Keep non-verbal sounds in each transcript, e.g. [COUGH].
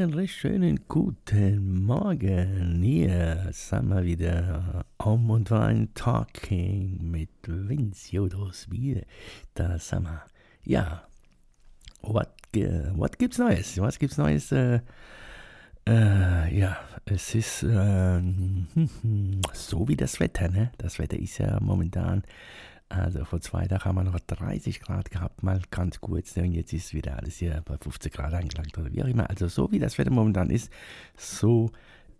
Einen recht schönen guten Morgen. Hier sind wir wieder um und wein Talking mit Vince Jodos. Wir, da sind wir. Ja, was what gibt's Neues? Was gibt's Neues? Äh, äh, ja, es ist äh, [LAUGHS] so wie das Wetter, ne? Das Wetter ist ja momentan also vor zwei Tagen haben wir noch 30 Grad gehabt, mal ganz kurz. Und jetzt ist wieder alles hier bei 50 Grad angelangt oder wie auch immer. Also so wie das Wetter momentan ist, so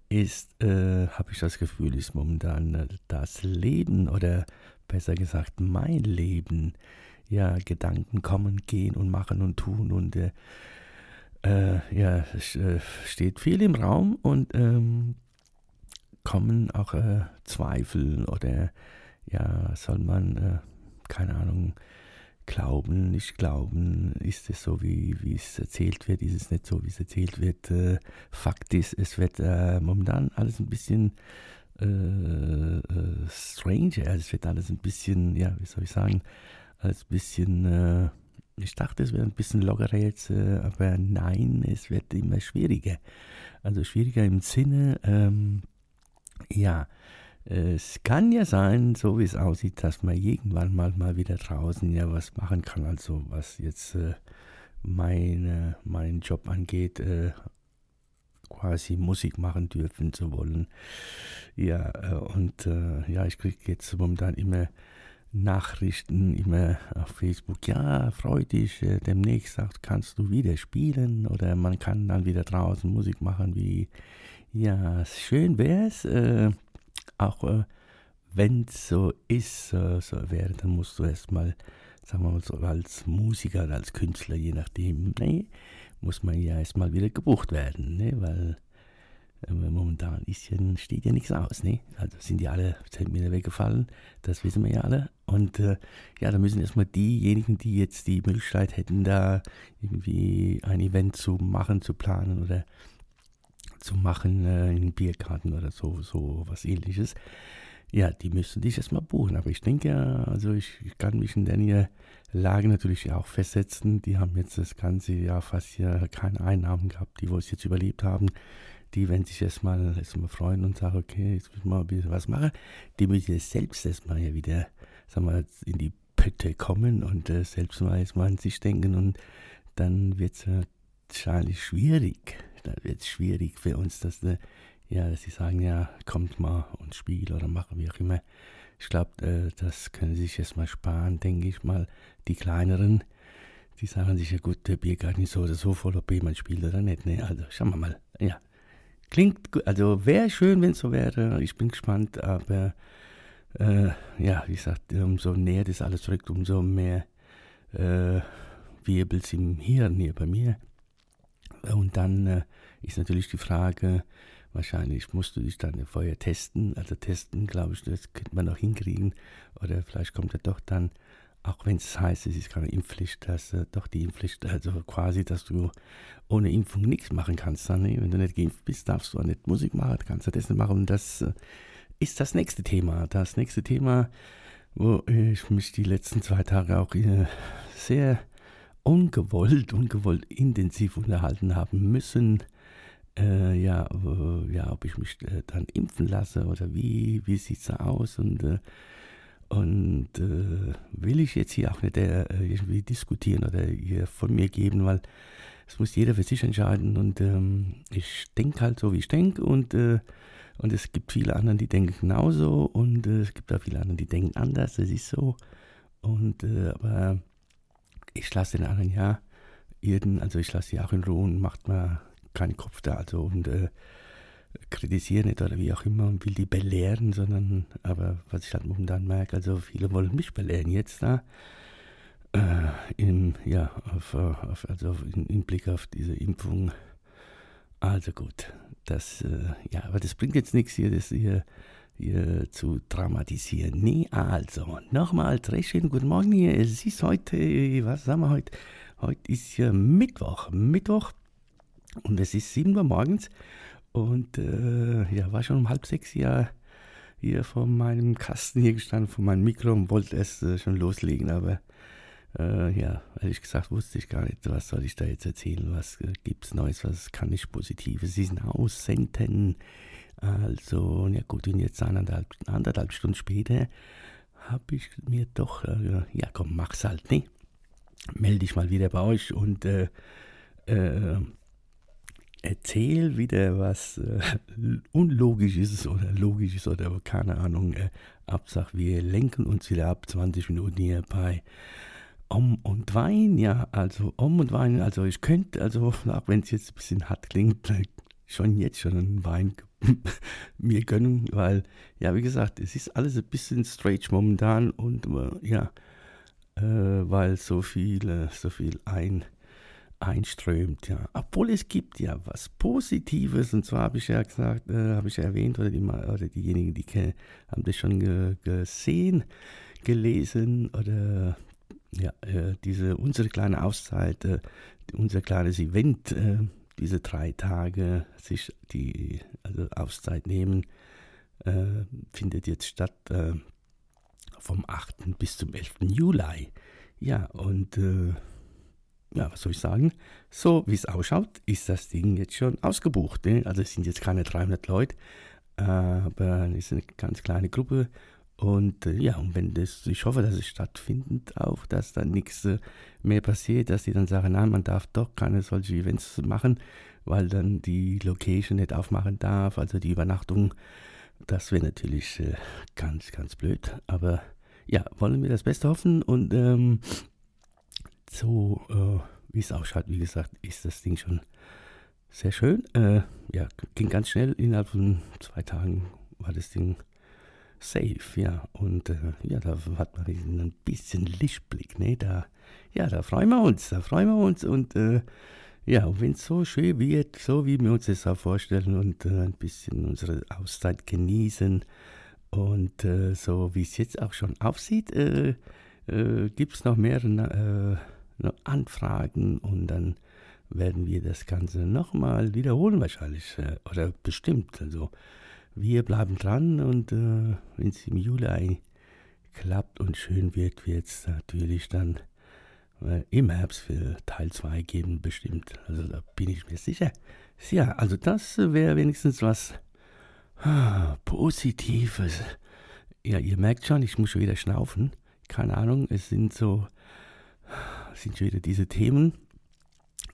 ist, äh, habe ich das Gefühl, ist momentan äh, das Leben oder besser gesagt mein Leben. Ja, Gedanken kommen, gehen und machen und tun und äh, äh ja, es äh, steht viel im Raum und ähm, kommen auch Zweifel oder ja, soll man, keine Ahnung, glauben, nicht glauben, ist es so, wie, wie es erzählt wird, ist es nicht so, wie es erzählt wird. Äh, Fakt ist, es wird äh, momentan alles ein bisschen äh, äh, strange, also es wird alles ein bisschen, ja, wie soll ich sagen, alles ein bisschen, äh, ich dachte, es wäre ein bisschen lockerer jetzt, aber nein, es wird immer schwieriger. Also schwieriger im Sinne, ähm, ja, es kann ja sein, so wie es aussieht, dass man irgendwann mal, mal wieder draußen ja was machen kann. Also was jetzt äh, meine, meinen Job angeht, äh, quasi Musik machen dürfen zu wollen. Ja, äh, und äh, ja, ich kriege jetzt momentan immer Nachrichten, immer auf Facebook, ja, freu dich, äh, demnächst sagt, kannst du wieder spielen oder man kann dann wieder draußen Musik machen, wie, ja, schön wäre es. Äh, auch äh, wenn es so ist, äh, so wäre, dann musst du erstmal, sagen wir mal so, als Musiker oder als Künstler, je nachdem, nee, muss man ja erstmal wieder gebucht werden, ne? weil äh, momentan ist ja, steht ja nichts aus. Ne? Also sind die alle Zentimeter weggefallen, das wissen wir ja alle. Und äh, ja, da müssen erstmal diejenigen, die jetzt die Möglichkeit hätten, da irgendwie ein Event zu machen, zu planen oder zu machen äh, in Biergarten oder so, so was ähnliches. Ja, die müssen dich erstmal buchen. Aber ich denke, also ich, ich kann mich in der Lage natürlich auch festsetzen. Die haben jetzt das ganze Jahr fast ja keine Einnahmen gehabt, die wo es jetzt überlebt haben. Die werden sich erstmal erstmal freuen und sagen, okay, jetzt müssen wir mal ein bisschen was machen. Die müssen jetzt selbst erstmal ja wieder, sagen wir, in die Pötte kommen und äh, selbst mal erstmal an sich denken und dann wird es wahrscheinlich schwierig dann wird es schwierig für uns, dass, äh, ja, dass sie sagen, ja, kommt mal und spiel oder machen, wie auch immer. Ich glaube, äh, das können sie sich erstmal sparen, denke ich mal. Die kleineren, die sagen sich, ja gut, der Biergarten ist so oder so voll, ob jemand spielt oder nicht. Ne? Also schauen wir mal. Ja. Klingt gut, also wäre schön, wenn es so wäre. Ich bin gespannt, aber äh, ja, wie gesagt, umso näher das alles rückt, umso mehr äh, Wirbels im Hirn hier bei mir. Und dann äh, ist natürlich die Frage, wahrscheinlich musst du dich dann vorher testen. Also testen, glaube ich, das könnte man noch hinkriegen. Oder vielleicht kommt er doch dann, auch wenn es heißt, es ist keine Impfpflicht, dass äh, doch die Impfpflicht, also quasi, dass du ohne Impfung nichts machen kannst. Dann, ne? Wenn du nicht geimpft bist, darfst du auch nicht Musik machen, kannst du das nicht machen. Und das äh, ist das nächste Thema. Das nächste Thema, wo ich mich die letzten zwei Tage auch äh, sehr ungewollt, ungewollt intensiv unterhalten haben müssen. Äh, ja, äh, ja, ob ich mich äh, dann impfen lasse oder wie, wie sieht es da aus und, äh, und äh, will ich jetzt hier auch nicht äh, irgendwie diskutieren oder hier von mir geben, weil es muss jeder für sich entscheiden und ähm, ich denke halt so, wie ich denke und, und es gibt viele anderen, die denken genauso und es gibt auch viele andere, die denken anders, das ist so und aber ich lasse den anderen ja jeden, also ich lasse sie auch in Ruhe und macht mir keinen Kopf da, also und äh, kritisiere nicht oder wie auch immer und will die belehren, sondern, aber was ich halt momentan merke, also viele wollen mich belehren jetzt da, äh, im, ja, auf, auf, also in, im Blick auf diese Impfung. Also gut, das, äh, ja, aber das bringt jetzt nichts hier, das hier, hier zu dramatisieren. Nee, also, nochmal recht schönen guten Morgen hier. Es ist heute, was sagen wir heute? Heute ist ja Mittwoch. Mittwoch und es ist 7 Uhr morgens und äh, ja, war schon um halb sechs Jahre hier vor meinem Kasten hier gestanden, vor meinem Mikro und wollte es äh, schon loslegen, aber äh, ja, ehrlich gesagt wusste ich gar nicht, was soll ich da jetzt erzählen, was äh, gibt es Neues, was kann ich Positives diesen aussenden. Also, ja gut, und jetzt anderthalb, anderthalb Stunden später habe ich mir doch, äh, ja komm, mach's halt, ne? Melde dich mal wieder bei euch und äh, äh, erzähl wieder was äh, Unlogisches oder Logisches oder keine Ahnung. Äh, Absach, wir lenken uns wieder ab 20 Minuten hier bei Om und Wein. Ja, also Om und Wein. Also ich könnte, also auch wenn es jetzt ein bisschen hart klingt, äh, schon jetzt schon einen Wein [LAUGHS] mir gönnen, weil, ja, wie gesagt, es ist alles ein bisschen strange momentan und äh, ja, äh, weil so viel, so viel ein einströmt, ja. Obwohl es gibt ja was Positives, und zwar habe ich ja gesagt, äh, habe ich ja erwähnt, oder, die, oder diejenigen, die kennen, haben das schon ge, gesehen, gelesen, oder ja, äh, diese, unsere kleine Auszeit, äh, unser kleines Event, äh, diese drei Tage, sich die also Auszeit nehmen, äh, findet jetzt statt äh, vom 8. bis zum 11. Juli. Ja, und ja, was soll ich sagen? So wie es ausschaut, ist das Ding jetzt schon ausgebucht. Ne? Also es sind jetzt keine 300 Leute, aber es ist eine ganz kleine Gruppe. Und äh, ja, und wenn das, ich hoffe, dass es stattfindet auch, dass dann nichts äh, mehr passiert, dass die dann sagen, nein, man darf doch keine solche Events machen, weil dann die Location nicht aufmachen darf, also die Übernachtung. Das wäre natürlich äh, ganz, ganz blöd. Aber ja, wollen wir das Beste hoffen und ähm, so, äh, wie es ausschaut, wie gesagt, ist das Ding schon sehr schön. Äh, ja, ging ganz schnell. Innerhalb von zwei Tagen war das Ding safe, ja. Und äh, ja, da hat man ein bisschen Lichtblick, ne? Da, ja, da freuen wir uns, da freuen wir uns. Und äh, ja, wenn es so schön wird, so wie wir uns das auch vorstellen und äh, ein bisschen unsere Auszeit genießen und äh, so wie es jetzt auch schon aussieht, äh, äh, gibt es noch mehr Anfragen und dann werden wir das Ganze nochmal wiederholen wahrscheinlich äh, oder bestimmt. Also wir bleiben dran und äh, wenn es im Juli klappt und schön wird, wird es natürlich dann äh, im Herbst für Teil 2 geben, bestimmt. Also da bin ich mir sicher. Ja, also das wäre wenigstens was ah, Positives. Ja, ihr merkt schon, ich muss schon wieder schnaufen. Keine Ahnung, es sind so sind schon wieder diese Themen,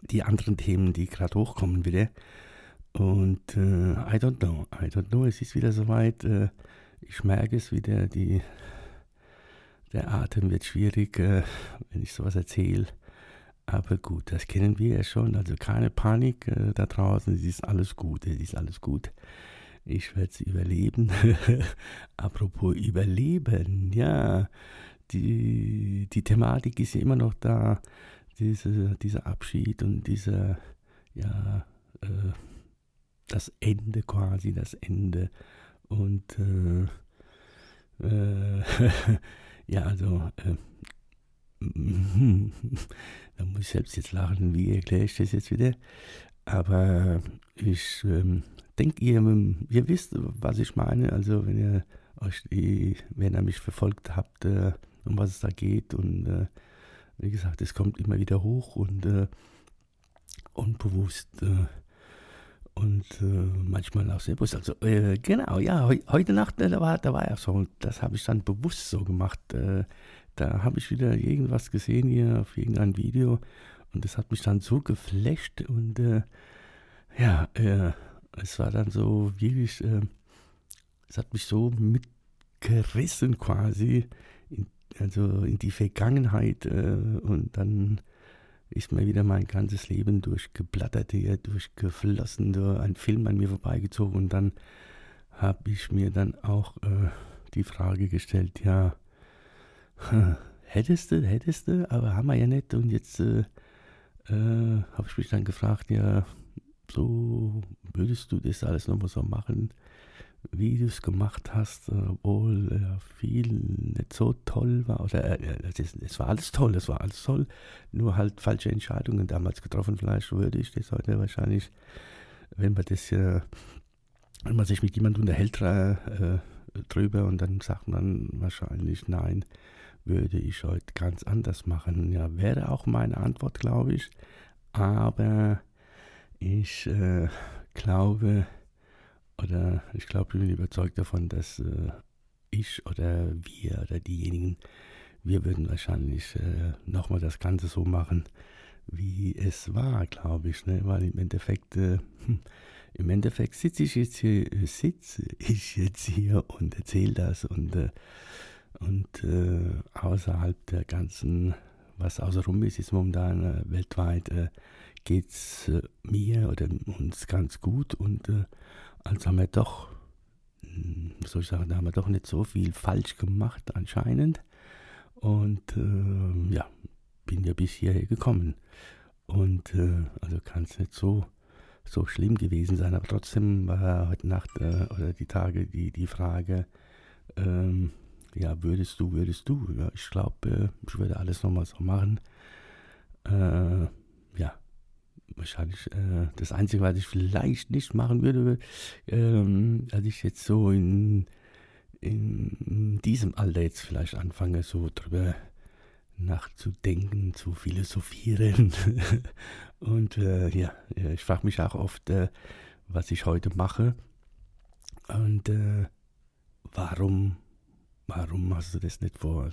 die anderen Themen, die gerade hochkommen wieder. Und äh, I don't know, I don't know, es ist wieder soweit. Äh, ich merke es wieder, die, der Atem wird schwierig, äh, wenn ich sowas erzähle. Aber gut, das kennen wir ja schon. Also keine Panik äh, da draußen, es ist alles gut, es ist alles gut. Ich werde es überleben. [LAUGHS] Apropos Überleben, ja die, die Thematik ist ja immer noch da, diese, dieser Abschied und dieser, ja, äh, das Ende quasi, das Ende. Und äh, äh, [LAUGHS] ja, also, äh, [LAUGHS] da muss ich selbst jetzt lachen, wie erkläre ich das jetzt wieder? Aber ich ähm, denke, ihr, ihr wisst, was ich meine. Also, wenn ihr euch, wenn ihr mich verfolgt habt, äh, um was es da geht. Und äh, wie gesagt, es kommt immer wieder hoch und äh, unbewusst äh, und äh, manchmal auch sehr bewusst. Also äh, genau, ja, he heute Nacht, äh, da war, da war ja so, das habe ich dann bewusst so gemacht. da habe ich wieder irgendwas gesehen hier auf irgendein Video und das hat mich dann so geflasht und ja, es war dann so wirklich, es hat mich so mitgerissen quasi in also in die Vergangenheit äh, und dann ist mir wieder mein ganzes Leben durchgeblattert hier, durchgeflossen, so ein Film an mir vorbeigezogen und dann habe ich mir dann auch äh, die Frage gestellt, ja, [LAUGHS] hättest du, hättest du, aber haben wir ja nicht. Und jetzt äh, äh, habe ich mich dann gefragt, ja, so würdest du das alles nochmal so machen, wie du es gemacht hast, obwohl äh, viel nicht so toll war. Oder äh, es, es, war alles toll, es war alles toll, nur halt falsche Entscheidungen damals getroffen. Vielleicht würde ich das heute wahrscheinlich, wenn man das, äh, wenn man sich mit jemandem unterhält äh, drüber und dann sagt man wahrscheinlich nein, würde ich heute ganz anders machen. Ja, wäre auch meine Antwort, glaube ich. Aber ich äh, glaube, oder ich glaube, ich bin überzeugt davon, dass äh, ich oder wir oder diejenigen, wir würden wahrscheinlich äh, nochmal das Ganze so machen, wie es war, glaube ich, ne? weil im Endeffekt, äh, hm, im Endeffekt sitze ich jetzt hier, sitze ich jetzt hier und erzähle das und, äh, und äh, außerhalb der ganzen, was außenrum ist, ist momentan äh, weltweit, äh, geht es mir oder uns ganz gut und also haben wir doch, hm, soll ich sagen, da haben wir doch nicht so viel falsch gemacht anscheinend. Und äh, ja, bin ja bis hierher gekommen. Und äh, also kann es nicht so, so schlimm gewesen sein. Aber trotzdem war heute Nacht äh, oder die Tage die, die Frage, ähm, ja, würdest du, würdest du? Ja, ich glaube, äh, ich würde alles nochmal so machen. Äh, ja, wahrscheinlich äh, das Einzige, was ich vielleicht nicht machen würde, ähm, als ich jetzt so in, in diesem Alter jetzt vielleicht anfange, so drüber nachzudenken, zu philosophieren. [LAUGHS] Und äh, ja, ich frage mich auch oft, äh, was ich heute mache. Und äh, warum, warum hast du das nicht vor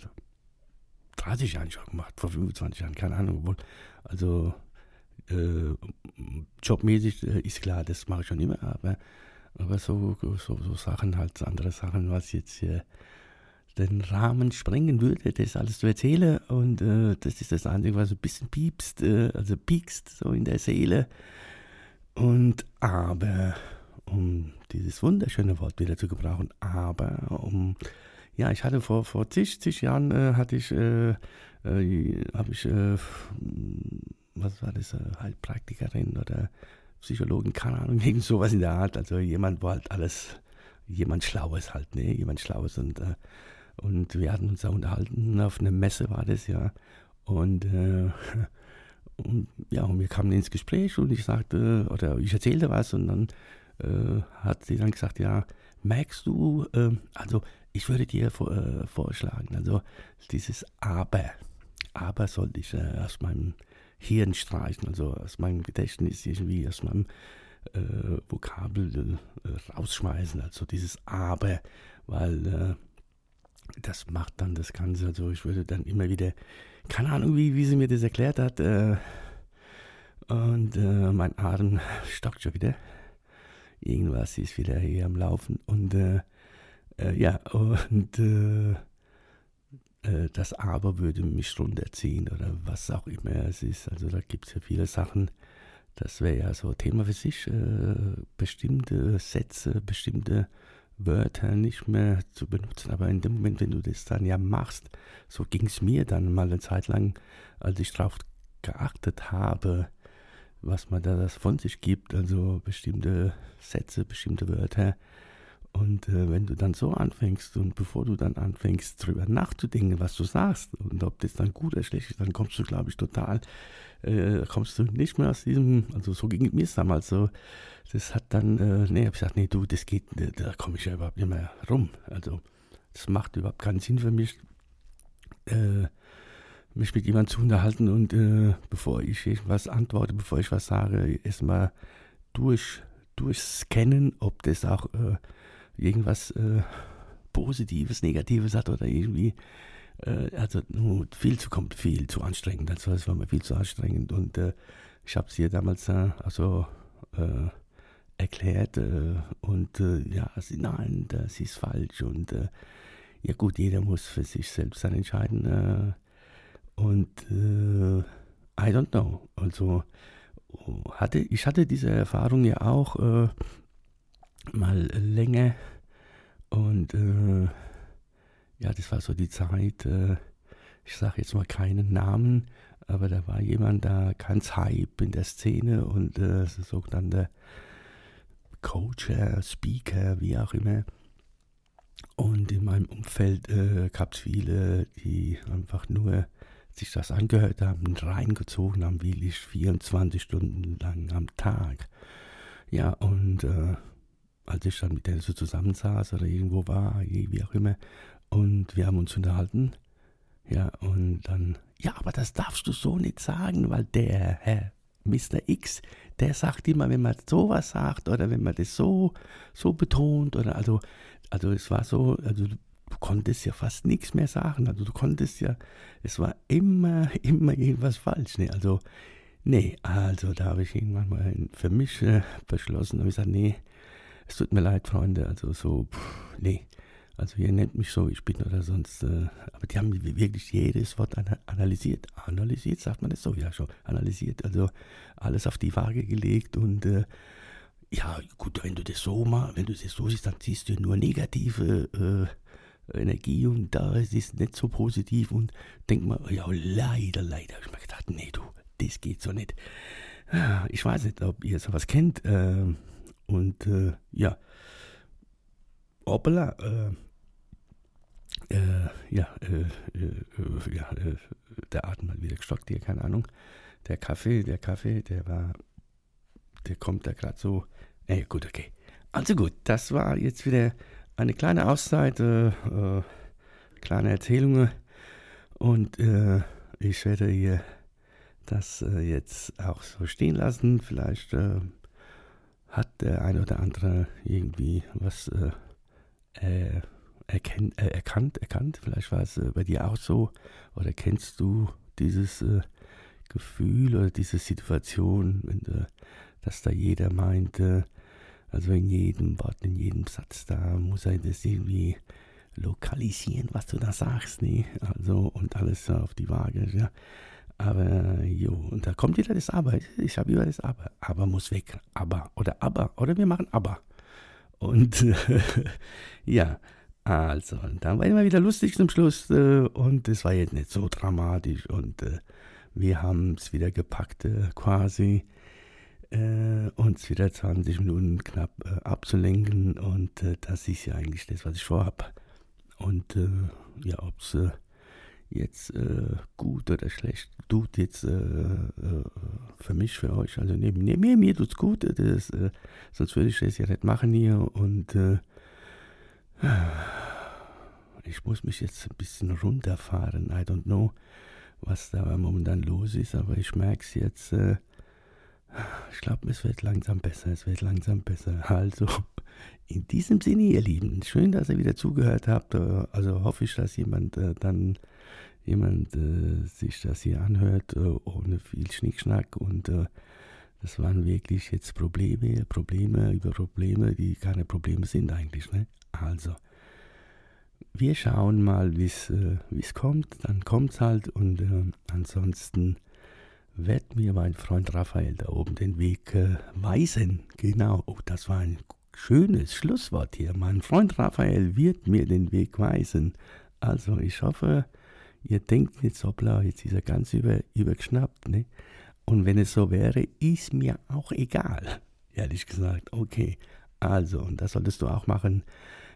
30 Jahren schon gemacht, vor 25 Jahren, keine Ahnung. Also äh, jobmäßig äh, ist klar, das mache ich schon immer, aber, aber so, so, so Sachen, halt andere Sachen, was jetzt äh, den Rahmen sprengen würde, das alles zu erzählen. Und äh, das ist das Einzige, was ein bisschen piepst, äh, also piekst so in der Seele. Und aber, um dieses wunderschöne Wort wieder zu gebrauchen, aber um ja, ich hatte vor, vor zig, zig Jahren äh, hatte ich, äh, äh, habe ich was war das, Heilpraktikerin oder Psychologin, keine Ahnung, [LAUGHS] irgend sowas in der Art. Also jemand, wo halt alles, jemand Schlaues halt, ne, jemand Schlaues und, äh, und wir hatten uns da unterhalten, auf einer Messe war das ja und, äh, [LAUGHS] und ja, und wir kamen ins Gespräch und ich sagte, oder ich erzählte was und dann äh, hat sie dann gesagt, ja, merkst du, äh, also ich würde dir vor, äh, vorschlagen, also dieses Aber, Aber sollte ich äh, aus meinem Hirn streichen, also aus meinem Gedächtnis irgendwie, aus meinem äh, Vokabel äh, rausschmeißen, also dieses Aber, weil äh, das macht dann das Ganze, also ich würde dann immer wieder, keine Ahnung, wie, wie sie mir das erklärt hat, äh, und äh, mein Atem [LAUGHS] stockt schon wieder. Irgendwas ist wieder hier am Laufen und äh, ja, und äh, das Aber würde mich runterziehen oder was auch immer es ist. Also da gibt es ja viele Sachen. Das wäre ja so Thema für sich, äh, bestimmte Sätze, bestimmte Wörter nicht mehr zu benutzen. Aber in dem Moment, wenn du das dann ja machst, so ging es mir dann mal eine Zeit lang, als ich darauf geachtet habe, was man da das von sich gibt, also bestimmte Sätze, bestimmte Wörter, und äh, wenn du dann so anfängst und bevor du dann anfängst, darüber nachzudenken, was du sagst und ob das dann gut oder schlecht ist, dann kommst du, glaube ich, total, äh, kommst du nicht mehr aus diesem, also so ging es mir damals so. Das hat dann, äh, nee, hab ich gesagt, nee, du, das geht, da komme ich ja überhaupt nicht mehr rum. Also, das macht überhaupt keinen Sinn für mich, äh, mich mit jemandem zu unterhalten und äh, bevor ich irgendwas antworte, bevor ich was sage, erstmal durch, durchscannen, ob das auch äh, irgendwas äh, Positives, Negatives hat oder irgendwie. Äh, also nur viel zu kommt, viel zu anstrengend. Also es war mir viel zu anstrengend und äh, ich habe es ihr damals also erklärt äh, und ja, sie, nein, das ist falsch und ja gut, jeder muss für sich selbst dann entscheiden und I don't know. Also hatte ich hatte diese Erfahrung ja auch mal länger. Und äh, ja, das war so die Zeit, äh, ich sage jetzt mal keinen Namen, aber da war jemand da ganz hype in der Szene und äh, sogenannte Coach, Speaker, wie auch immer. Und in meinem Umfeld äh, gab es viele, die einfach nur sich das angehört haben, reingezogen haben, wie ich 24 Stunden lang am Tag. Ja, und äh, als ich dann mit denen so zusammensaß oder irgendwo war, wie auch immer, und wir haben uns unterhalten, ja, und dann, ja, aber das darfst du so nicht sagen, weil der Herr Mr. X, der sagt immer, wenn man sowas sagt oder wenn man das so, so betont oder also, also es war so, also du konntest ja fast nichts mehr sagen. Also du konntest ja, es war immer, [LAUGHS] immer irgendwas falsch. Ne? Also, nee, also da habe ich irgendwann mal für mich äh, beschlossen, habe ich gesagt, nee, es tut mir leid, Freunde, also so, pff, nee. Also ihr nennt mich so, ich bin oder sonst, äh, aber die haben wirklich jedes Wort analysiert. Analysiert, sagt man das so? Ja, schon. Analysiert, also alles auf die Waage gelegt und äh, ja, gut, wenn du das so machst, wenn du das so siehst, dann siehst du nur negative äh, Energie und da ist es nicht so positiv und denk mal, ja, leider, leider. Ich mir gedacht, nee, du, das geht so nicht. Ich weiß nicht, ob ihr sowas kennt. Äh, und äh, ja, hoppala, äh, äh, ja, äh, äh, ja äh, der Atem hat wieder gestockt hier, keine Ahnung. Der Kaffee, der Kaffee, der war, der kommt da gerade so. Ey, gut, okay. Also gut, das war jetzt wieder eine kleine Auszeit, kleine Erzählungen und ich werde hier das jetzt auch so stehen lassen. Vielleicht hat der eine oder andere irgendwie was äh, erkennt, äh, erkannt, erkannt. Vielleicht war es äh, bei dir auch so. Oder kennst du dieses äh, Gefühl oder diese Situation, wenn du, dass da jeder meinte, also in jedem Wort, in jedem Satz, da muss er das irgendwie lokalisieren, was du da sagst, ne? Also, und alles auf die Waage, ja. Aber, jo, und da kommt wieder das Aber. Ich habe über das Aber. Aber muss weg. Aber. Oder Aber. Oder wir machen Aber. Und [LAUGHS] ja, also, dann war immer wieder lustig zum Schluss äh, und es war jetzt nicht so dramatisch und äh, wir haben es wieder gepackt äh, quasi, äh, uns wieder 20 Minuten knapp äh, abzulenken und äh, das ist ja eigentlich das, was ich vorhab. Und ja, ob es jetzt gut oder schlecht tut, jetzt für mich, für euch, also neben, neben mir, mir tut's gut, das, sonst würde ich das ja nicht machen hier und ich muss mich jetzt ein bisschen runterfahren. I don't know, was da momentan los ist, aber ich merke es jetzt. Äh, ich glaube, es wird langsam besser. Es wird langsam besser. [LAUGHS] Also, in diesem Sinne, ihr Lieben, schön, dass ihr wieder zugehört habt. Äh, also hoffe ich, dass jemand äh, dann jemand äh, sich das hier anhört, äh, ohne viel Schnickschnack und äh, das waren wirklich jetzt Probleme, Probleme über Probleme, die keine Probleme sind eigentlich. Ne? Also, wir schauen mal, wie äh, es kommt. Dann kommt es halt und äh, ansonsten wird mir mein Freund Raphael da oben den Weg äh, weisen. Genau, oh, das war ein schönes Schlusswort hier. Mein Freund Raphael wird mir den Weg weisen. Also, ich hoffe, ihr denkt jetzt, hoppla, jetzt ist er ganz über, übergeschnappt. Ne? Und wenn es so wäre, ist mir auch egal. [LAUGHS] Ehrlich gesagt, okay. Also, und das solltest du auch machen.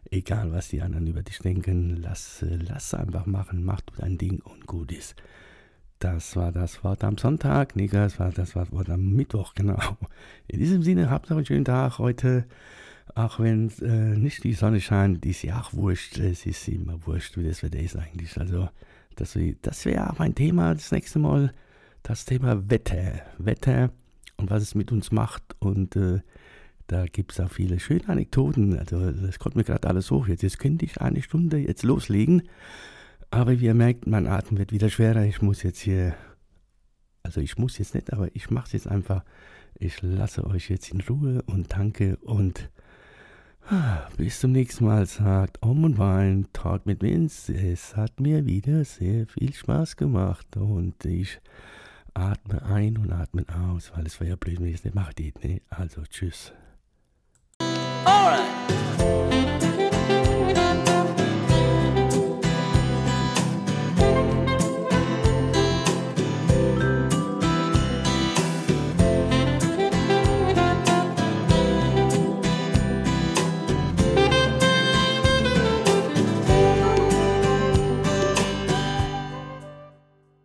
Egal, was die anderen über dich denken, lass, lass einfach machen, mach du dein Ding und gut ist. Das war das Wort am Sonntag, nee, das war das Wort am Mittwoch, [LAUGHS] genau. In diesem Sinne, habt noch einen schönen Tag heute. Auch wenn äh, nicht die Sonne scheint, ist ja auch wurscht. Es ist immer wurscht, wie das Wetter ist eigentlich. Also, das, das wäre auch mein Thema das nächste Mal. Das Thema Wetter. Wetter und was es mit uns macht. Und äh, da gibt es auch viele schöne Anekdoten. Also das kommt mir gerade alles hoch. Jetzt, jetzt könnte ich eine Stunde jetzt loslegen. Aber wie ihr merkt, mein Atem wird wieder schwerer. Ich muss jetzt hier, also ich muss jetzt nicht, aber ich mache es jetzt einfach. Ich lasse euch jetzt in Ruhe und danke und bis zum nächsten Mal, sagt Om und Wein, Talk mit Vince. Es hat mir wieder sehr viel Spaß gemacht und ich atme ein und atme aus, weil es wäre ja blöd, wenn ich es nicht mache. Also tschüss. All right.